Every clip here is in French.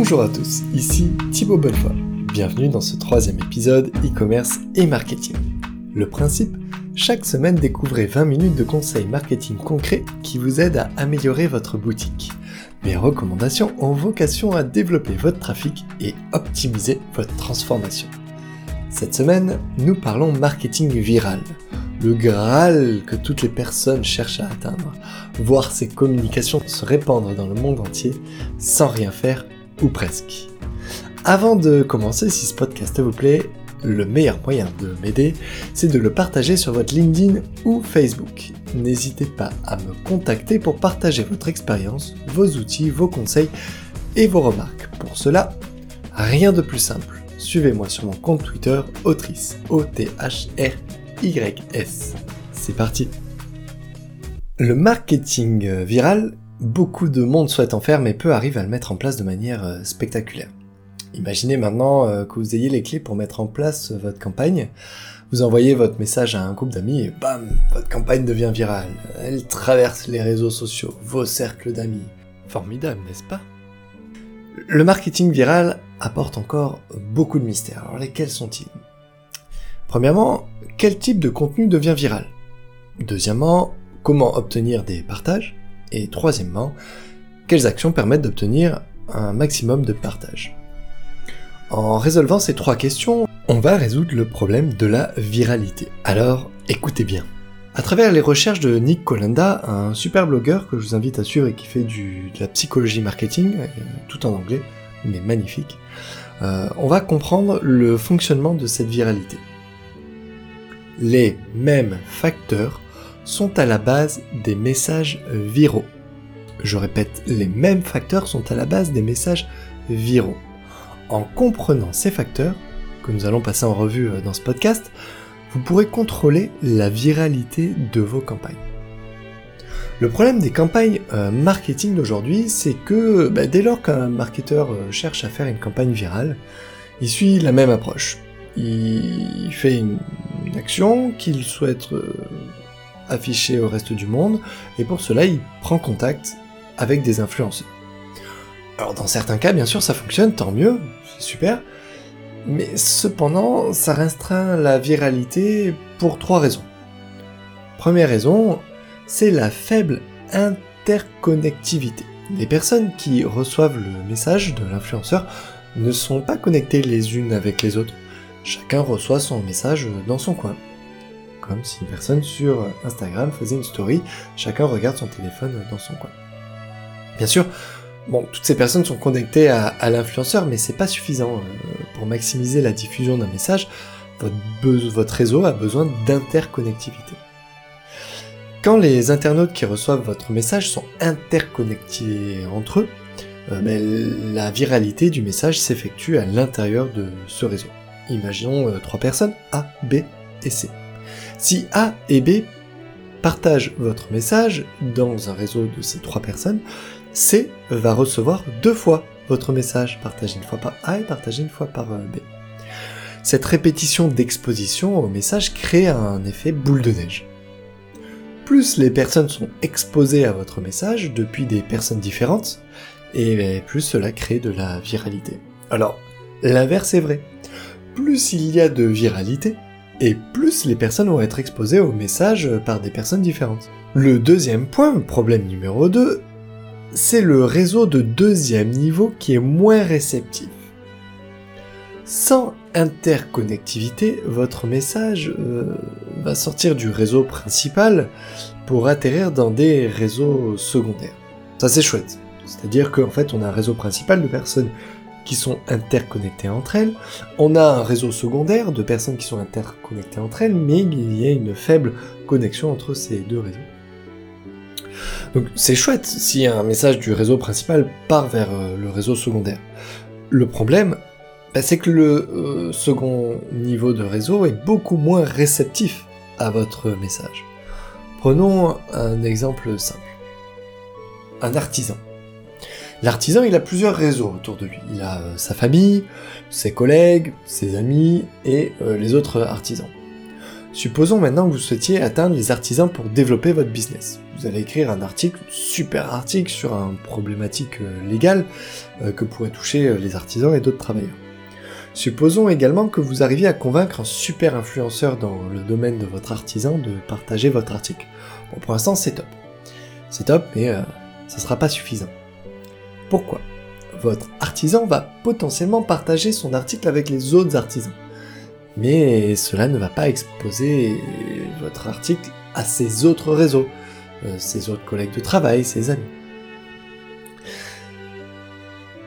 Bonjour à tous, ici Thibaut Bonnefoy. Bienvenue dans ce troisième épisode e-commerce et marketing. Le principe Chaque semaine, découvrez 20 minutes de conseils marketing concrets qui vous aident à améliorer votre boutique. Mes recommandations ont vocation à développer votre trafic et optimiser votre transformation. Cette semaine, nous parlons marketing viral, le Graal que toutes les personnes cherchent à atteindre, voir ces communications se répandre dans le monde entier sans rien faire ou presque. Avant de commencer, si ce podcast vous plaît, le meilleur moyen de m'aider, c'est de le partager sur votre LinkedIn ou Facebook. N'hésitez pas à me contacter pour partager votre expérience, vos outils, vos conseils et vos remarques. Pour cela, rien de plus simple. Suivez-moi sur mon compte Twitter, autrice, O-T-H-R YS. C'est parti. Le marketing viral, beaucoup de monde souhaite en faire mais peu arrivent à le mettre en place de manière euh, spectaculaire. Imaginez maintenant euh, que vous ayez les clés pour mettre en place votre campagne. Vous envoyez votre message à un groupe d'amis et bam, votre campagne devient virale. Elle traverse les réseaux sociaux, vos cercles d'amis. Formidable, n'est-ce pas? Le marketing viral apporte encore beaucoup de mystères. Alors lesquels sont-ils? Premièrement, quel type de contenu devient viral? Deuxièmement, comment obtenir des partages? Et troisièmement, quelles actions permettent d'obtenir un maximum de partages En résolvant ces trois questions, on va résoudre le problème de la viralité. Alors, écoutez bien. À travers les recherches de Nick Colenda, un super blogueur que je vous invite à suivre et qui fait de la psychologie marketing, euh, tout en anglais, mais magnifique, euh, on va comprendre le fonctionnement de cette viralité les mêmes facteurs sont à la base des messages viraux. Je répète, les mêmes facteurs sont à la base des messages viraux. En comprenant ces facteurs, que nous allons passer en revue euh, dans ce podcast, vous pourrez contrôler la viralité de vos campagnes. Le problème des campagnes euh, marketing d'aujourd'hui, c'est que bah, dès lors qu'un marketeur euh, cherche à faire une campagne virale, il suit la même approche il fait une, action qu'il souhaite afficher au reste du monde, et pour cela il prend contact avec des influenceurs. Alors dans certains cas, bien sûr, ça fonctionne, tant mieux, c'est super, mais cependant, ça restreint la viralité pour trois raisons. Première raison, c'est la faible interconnectivité. Les personnes qui reçoivent le message de l'influenceur ne sont pas connectées les unes avec les autres. Chacun reçoit son message dans son coin. Comme si une personne sur Instagram faisait une story, chacun regarde son téléphone dans son coin. Bien sûr, bon, toutes ces personnes sont connectées à, l'influenceur, mais c'est pas suffisant. Euh, pour maximiser la diffusion d'un message, votre, réseau a besoin d'interconnectivité. Quand les internautes qui reçoivent votre message sont interconnectés entre eux, euh, ben, la viralité du message s'effectue à l'intérieur de ce réseau. Imaginons euh, trois personnes, A, B et C. Si A et B partagent votre message dans un réseau de ces trois personnes, C va recevoir deux fois votre message, partagé une fois par A et partagé une fois par euh, B. Cette répétition d'exposition au message crée un effet boule de neige. Plus les personnes sont exposées à votre message depuis des personnes différentes, et plus cela crée de la viralité. Alors, l'inverse est vrai plus il y a de viralité, et plus les personnes vont être exposées au message par des personnes différentes. Le deuxième point, problème numéro 2, c'est le réseau de deuxième niveau qui est moins réceptif. Sans interconnectivité, votre message euh, va sortir du réseau principal pour atterrir dans des réseaux secondaires. Ça c'est chouette. C'est-à-dire qu'en fait on a un réseau principal de personnes qui sont interconnectées entre elles. On a un réseau secondaire de personnes qui sont interconnectées entre elles, mais il y a une faible connexion entre ces deux réseaux. Donc c'est chouette si un message du réseau principal part vers euh, le réseau secondaire. Le problème, bah, c'est que le euh, second niveau de réseau est beaucoup moins réceptif à votre message. Prenons un exemple simple. Un artisan. L'artisan, il a plusieurs réseaux autour de lui. Il a euh, sa famille, ses collègues, ses amis et euh, les autres artisans. Supposons maintenant que vous souhaitiez atteindre les artisans pour développer votre business. Vous allez écrire un article, super article sur une problématique euh, légale que pourraient toucher les artisans et d'autres travailleurs. Supposons également que vous arriviez à convaincre un super influenceur dans le domaine de votre artisan de partager votre article. Bon, pour l'instant, c'est top. C'est top, mais ça sera pas suffisant. Pourquoi? Votre artisan va potentiellement partager son article avec les autres artisans. Mais cela ne va pas exposer votre article à ses autres réseaux, euh, ses autres collègues de travail, ses amis.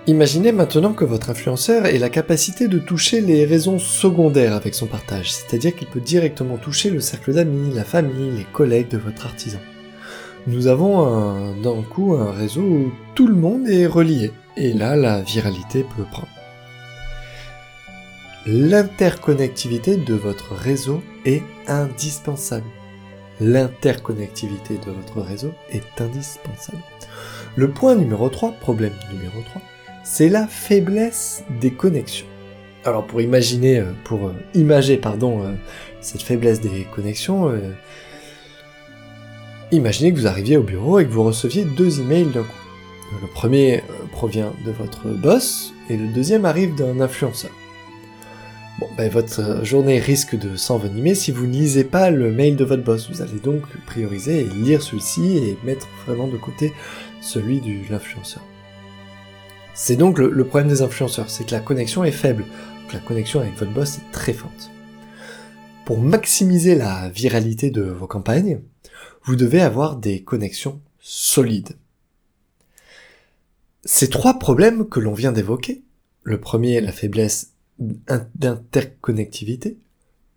Imaginez maintenant que votre influenceur ait la capacité de toucher les raisons secondaires avec son partage, c'est-à-dire qu'il peut directement toucher le cercle d'amis, la famille, les collègues de votre artisan. Nous avons d'un coup un réseau où tout le monde est relié, et là la viralité peut prendre. L'interconnectivité de votre réseau est indispensable. L'interconnectivité de votre réseau est indispensable. Le point numéro 3, problème numéro 3, c'est la faiblesse des connexions. Alors pour imaginer, euh, pour euh, imager pardon, euh, cette faiblesse des connexions, imaginez que vous arriviez au bureau et que vous receviez deux emails d'un coup. Le premier provient de votre boss et le deuxième arrive d'un influenceur. Bon, ben, votre journée risque de s'envenimer si vous ne lisez pas le mail de votre boss. Vous allez donc prioriser et lire celui-ci et mettre vraiment de côté celui de l'influenceur. C'est donc le, problème des influenceurs, c'est que la connexion est faible. la connexion avec votre boss est très forte. Pour maximiser la viralité de vos campagnes, vous devez avoir des connexions solides. Ces trois problèmes que l'on vient d'évoquer, le premier, la faiblesse d'interconnectivité,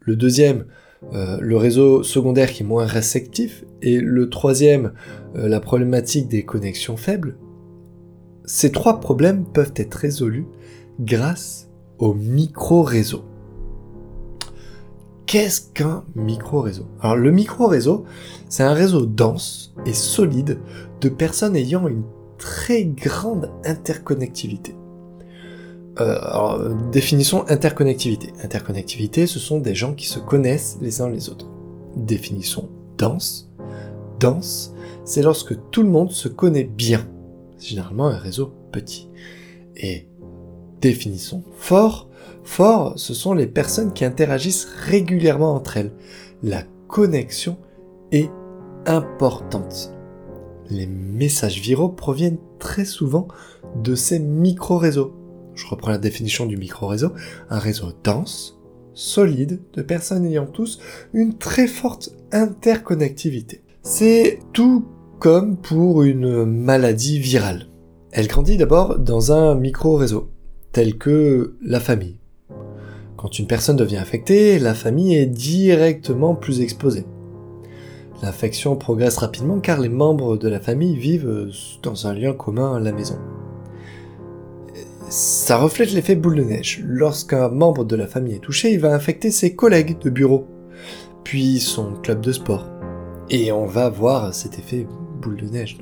le deuxième, euh, le réseau secondaire qui est moins réceptif, et le troisième, euh, la problématique des connexions faibles, ces trois problèmes peuvent être résolus grâce au micro-réseau. Qu'est-ce qu'un micro-réseau? Alors le micro-réseau, c'est un réseau dense et solide de personnes ayant une très grande interconnectivité. Euh, alors, définissons interconnectivité. Interconnectivité, ce sont des gens qui se connaissent les uns les autres. Définissons dense. Dense, c'est lorsque tout le monde se connaît bien généralement un réseau petit. Et définissons fort. Fort, ce sont les personnes qui interagissent régulièrement entre elles. La connexion est importante. Les messages viraux proviennent très souvent de ces micro-réseaux. Je reprends la définition du micro-réseau. Un réseau dense, solide, de personnes ayant tous une très forte interconnectivité. C'est tout comme pour une maladie virale. Elle grandit d'abord dans un micro-réseau, tel que la famille. Quand une personne devient infectée, la famille est directement plus exposée. L'infection progresse rapidement car les membres de la famille vivent dans un lien commun à la maison. Ça reflète l'effet boule de neige. Lorsqu'un membre de la famille est touché, il va infecter ses collègues de bureau, puis son club de sport. Et on va voir cet effet de neige.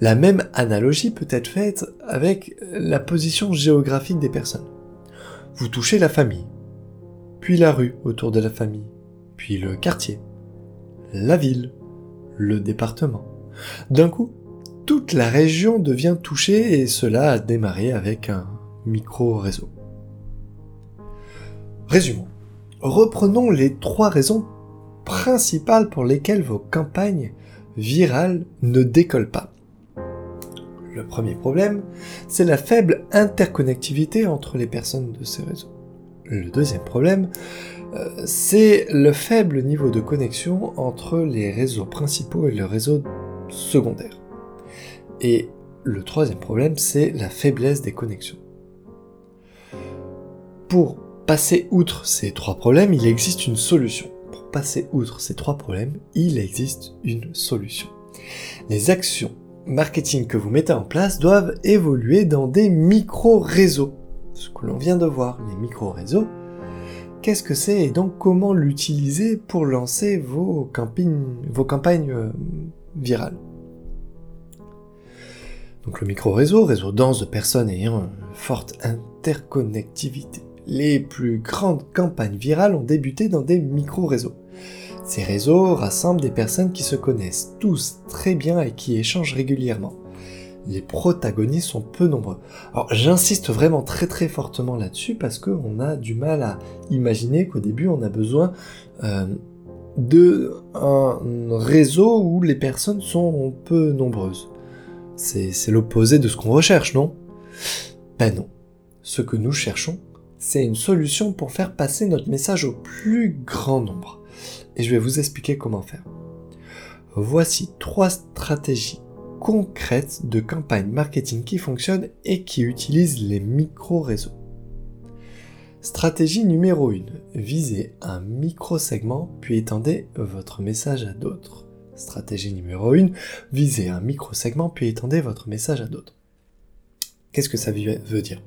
La même analogie peut être faite avec la position géographique des personnes. Vous touchez la famille, puis la rue autour de la famille, puis le quartier, la ville, le département. D'un coup, toute la région devient touchée et cela a démarré avec un micro-réseau. Résumons. Reprenons les trois raisons principales pour lesquelles vos campagnes viral ne décolle pas. Le premier problème, c'est la faible interconnectivité entre les personnes de ces réseaux. Le deuxième problème, euh, c'est le faible niveau de connexion entre les réseaux principaux et le réseau secondaire. Et le troisième problème, c'est la faiblesse des connexions. Pour passer outre ces trois problèmes, il existe une solution passer outre ces trois problèmes, il existe une solution. Les actions marketing que vous mettez en place doivent évoluer dans des micro-réseaux. Ce que l'on vient de voir, les micro-réseaux, qu'est-ce que c'est et donc comment l'utiliser pour lancer vos, campagnes, vos campagnes euh, virales? Donc le micro-réseau, réseau dense de personnes ayant une forte interconnectivité. les plus grandes campagnes virales ont débuté dans des micro-réseaux. Ces réseaux rassemblent des personnes qui se connaissent tous très bien et qui échangent régulièrement. Les protagonistes sont peu nombreux. Alors j'insiste vraiment très très fortement là-dessus parce qu'on a du mal à imaginer qu'au début on a besoin euh, de un réseau où les personnes sont peu nombreuses. C'est l'opposé de ce qu'on recherche, non? Ben non. Ce que nous cherchons, c'est une solution pour faire passer notre message au plus grand nombre. Et je vais vous expliquer comment faire. Voici trois stratégies concrètes de campagne marketing qui fonctionnent et qui utilisent les micro-réseaux. Stratégie numéro 1. Visez un micro-segment puis étendez votre message à d'autres. Stratégie numéro 1. Visez un micro-segment puis étendez votre message à d'autres. Qu'est-ce que ça veut dire?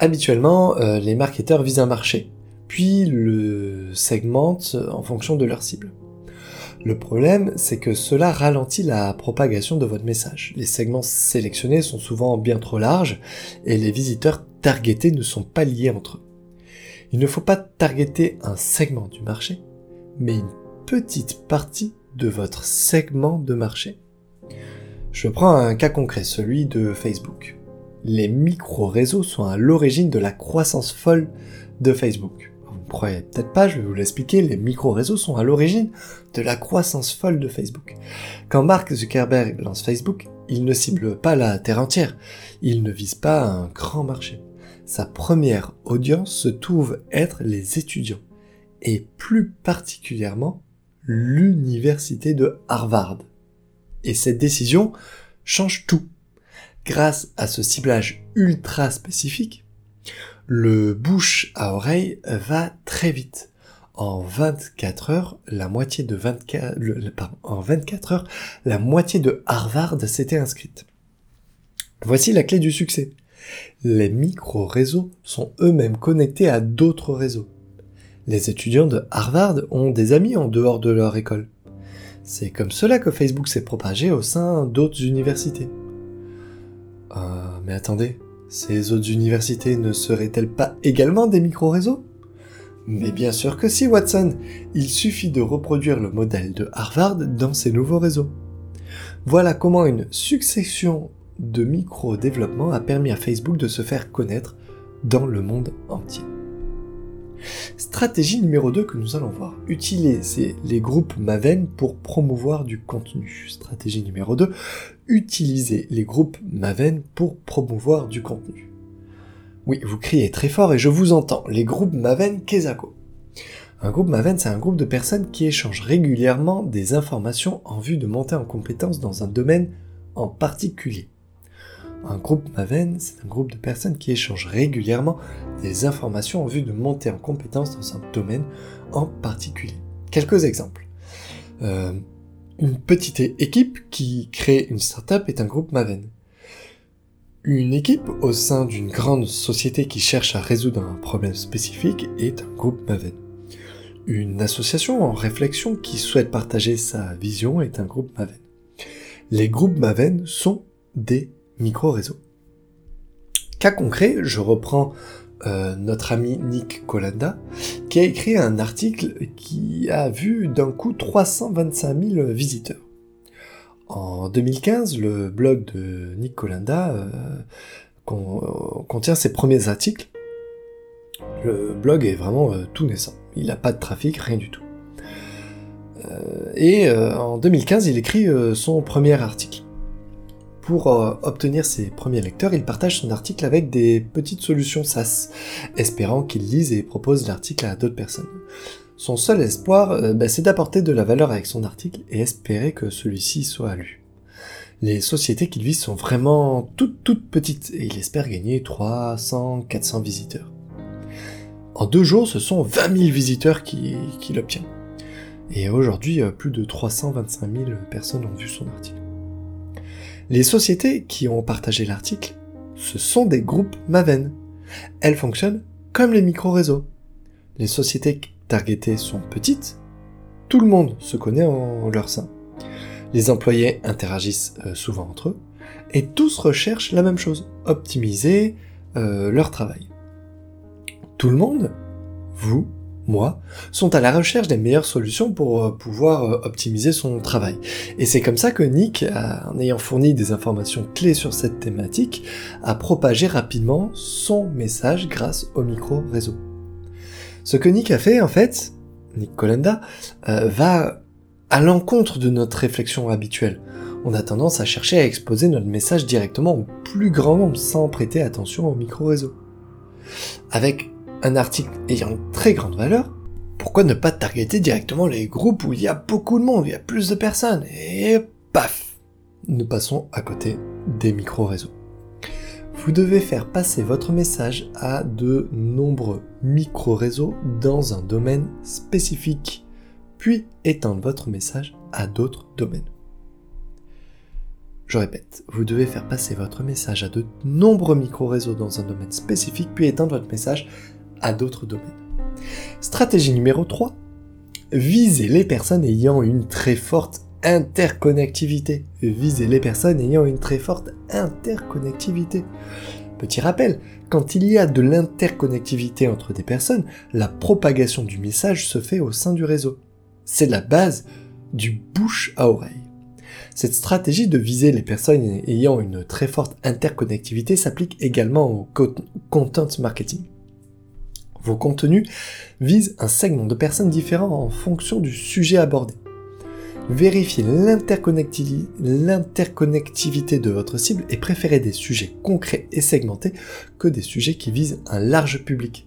Habituellement, euh, les marketeurs visent un marché, puis le segmentent en fonction de leur cible. Le problème, c'est que cela ralentit la propagation de votre message. Les segments sélectionnés sont souvent bien trop larges et les visiteurs targetés ne sont pas liés entre eux. Il ne faut pas targeter un segment du marché, mais une petite partie de votre segment de marché. Je prends un cas concret, celui de Facebook. Les micro-réseaux sont à l'origine de la croissance folle de Facebook. Ne croyez peut-être pas, je vais vous l'expliquer, les micro-réseaux sont à l'origine de la croissance folle de Facebook. Quand Mark Zuckerberg lance Facebook, il ne cible pas la terre entière, il ne vise pas un grand marché. Sa première audience se trouve être les étudiants, et plus particulièrement l'université de Harvard. Et cette décision change tout. Grâce à ce ciblage ultra spécifique, le bouche à oreille va très vite. En 24 heures, la moitié de 24, en 24 heures, la moitié de Harvard s'était inscrite. Voici la clé du succès. Les micro-réseaux sont eux-mêmes connectés à d'autres réseaux. Les étudiants de Harvard ont des amis en dehors de leur école. C'est comme cela que Facebook s'est propagé au sein d'autres universités. Euh, mais attendez, ces autres universités ne seraient-elles pas également des micro-réseaux? Mais bien sûr que si, Watson. Il suffit de reproduire le modèle de Harvard dans ces nouveaux réseaux. Voilà comment une succession de micro-développement a permis à Facebook de se faire connaître dans le monde entier. Stratégie numéro 2 que nous allons voir. Utiliser les groupes Maven pour promouvoir du contenu. Stratégie numéro 2. Utiliser les groupes Maven pour promouvoir du contenu. Oui, vous criez très fort et je vous entends. Les groupes Maven Kezako. Un groupe Maven, c'est un groupe de personnes qui échangent régulièrement des informations en vue de monter en compétence dans un domaine en particulier. Un groupe Maven, c'est un groupe de personnes qui échangent régulièrement des informations en vue de monter en compétence dans un domaine en particulier. Quelques exemples. Euh, une petite équipe qui crée une startup est un groupe Maven. Une équipe au sein d'une grande société qui cherche à résoudre un problème spécifique est un groupe Maven. Une association en réflexion qui souhaite partager sa vision est un groupe Maven. Les groupes Maven sont des micro-réseau. Cas concret, je reprends euh, notre ami Nick Colanda, qui a écrit un article qui a vu d'un coup 325 000 visiteurs. En 2015, le blog de Nick Colanda euh, contient ses premiers articles. Le blog est vraiment euh, tout naissant. Il n'a pas de trafic, rien du tout. et en 2015, il écrit son premier article. Pour euh, obtenir ses premiers lecteurs, il partage son article avec des petites solutions SaaS, espérant qu'il lise et propose l'article à d'autres personnes. Son seul espoir, euh, bah, c'est d'apporter de la valeur avec son article et espérer que celui-ci soit lu. Les sociétés qu'il vise sont vraiment toutes toutes petites et il espère gagner 300, 400 visiteurs. En deux jours, ce sont 20 000 visiteurs qui, qui. Et aujourd'hui, euh, plus de 325 000 personnes ont vu son article. Les sociétés qui ont partagé l'article, ce sont des groupes Maven. Elles fonctionnent comme les micro-réseaux. Les sociétés targetées sont petites, tout le monde se connaît en leur sein. Les employés interagissent euh, souvent entre eux, et tous recherchent la même chose, optimiser euh, leur travail. Tout le monde Vous moi, sont à la recherche des meilleures solutions pour euh, pouvoir euh, optimiser son travail. Et c'est comme ça que Nick, en ayant fourni des informations clés sur cette thématique, a propagé rapidement son message grâce au micro-réseau. Ce que Nick a fait, en fait, Nick Colenda, euh, va à l'encontre de notre réflexion habituelle. On a tendance à chercher à exposer notre message directement au plus grand nombre sans prêter attention au micro-réseau. Avec un article ayant une très grande valeur, pourquoi ne pas targeter directement les groupes où il y a beaucoup de monde, il y a plus de personnes, et paf Nous passons à côté des micro-réseaux. Vous devez faire passer votre message à de nombreux micro-réseaux dans un domaine spécifique, puis étendre votre message à d'autres domaines. Je répète, vous devez faire passer votre message à de nombreux micro-réseaux dans un domaine spécifique, puis étendre votre message d'autres domaines. Stratégie numéro 3. Visez les personnes ayant une très forte interconnectivité. Visez les personnes ayant une très forte interconnectivité. Petit rappel, quand il y a de l'interconnectivité entre des personnes, la propagation du message se fait au sein du réseau. C'est la base du bouche à oreille. Cette stratégie de viser les personnes ayant une très forte interconnectivité s'applique également au content marketing. Vos contenus visent un segment de personnes différents en fonction du sujet abordé. Vérifiez l'interconnectivité de votre cible et préférez des sujets concrets et segmentés que des sujets qui visent un large public.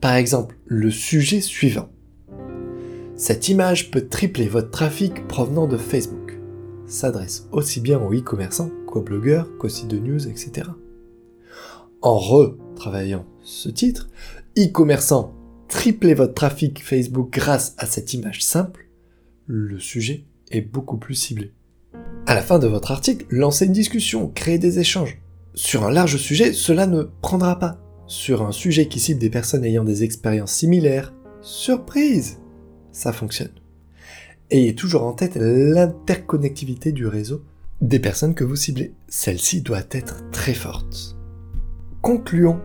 Par exemple, le sujet suivant. Cette image peut tripler votre trafic provenant de Facebook. S'adresse aussi bien aux e-commerçants qu'aux blogueurs, qu'aux sites de news, etc. En retravaillant ce titre, e-commerçant, triplez votre trafic Facebook grâce à cette image simple, le sujet est beaucoup plus ciblé. À la fin de votre article, lancez une discussion, créez des échanges. Sur un large sujet, cela ne prendra pas. Sur un sujet qui cible des personnes ayant des expériences similaires, surprise, ça fonctionne. Ayez toujours en tête l'interconnectivité du réseau des personnes que vous ciblez. Celle-ci doit être très forte. Concluons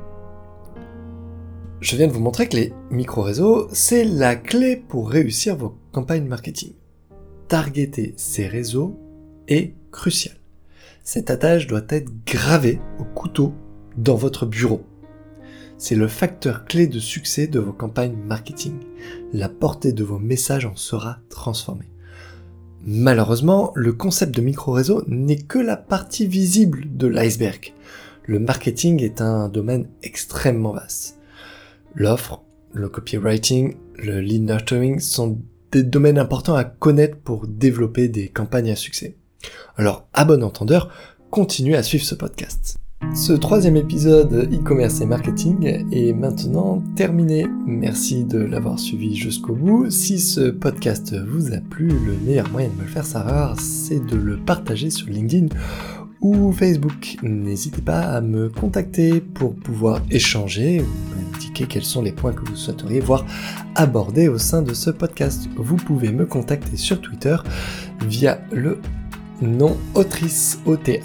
je viens de vous montrer que les micro-réseaux, c'est la clé pour réussir vos campagnes marketing. Targeter ces réseaux est crucial. Cette attache doit être gravée au couteau dans votre bureau. C'est le facteur clé de succès de vos campagnes marketing. La portée de vos messages en sera transformée. Malheureusement, le concept de micro-réseau n'est que la partie visible de l'iceberg. Le marketing est un domaine extrêmement vaste. L'offre, le copywriting, le lead nurturing sont des domaines importants à connaître pour développer des campagnes à succès. Alors, à bon entendeur, continuez à suivre ce podcast. Ce troisième épisode e-commerce et marketing est maintenant terminé. Merci de l'avoir suivi jusqu'au bout. Si ce podcast vous a plu, le meilleur moyen de me le faire savoir, c'est de le partager sur LinkedIn ou Facebook. N'hésitez pas à me contacter pour pouvoir échanger ou m'indiquer quels sont les points que vous souhaiteriez voir abordés au sein de ce podcast. Vous pouvez me contacter sur Twitter via le nom Autrice O-T-H-R-Y-S.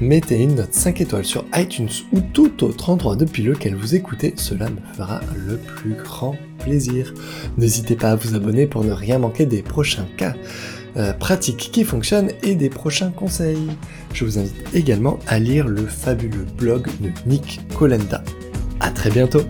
Mettez une note 5 étoiles sur iTunes ou tout autre endroit depuis lequel vous écoutez, cela me fera le plus grand plaisir. N'hésitez pas à vous abonner pour ne rien manquer des prochains cas. Euh, pratiques qui fonctionnent et des prochains conseils. Je vous invite également à lire le fabuleux blog de Nick Colenda. A très bientôt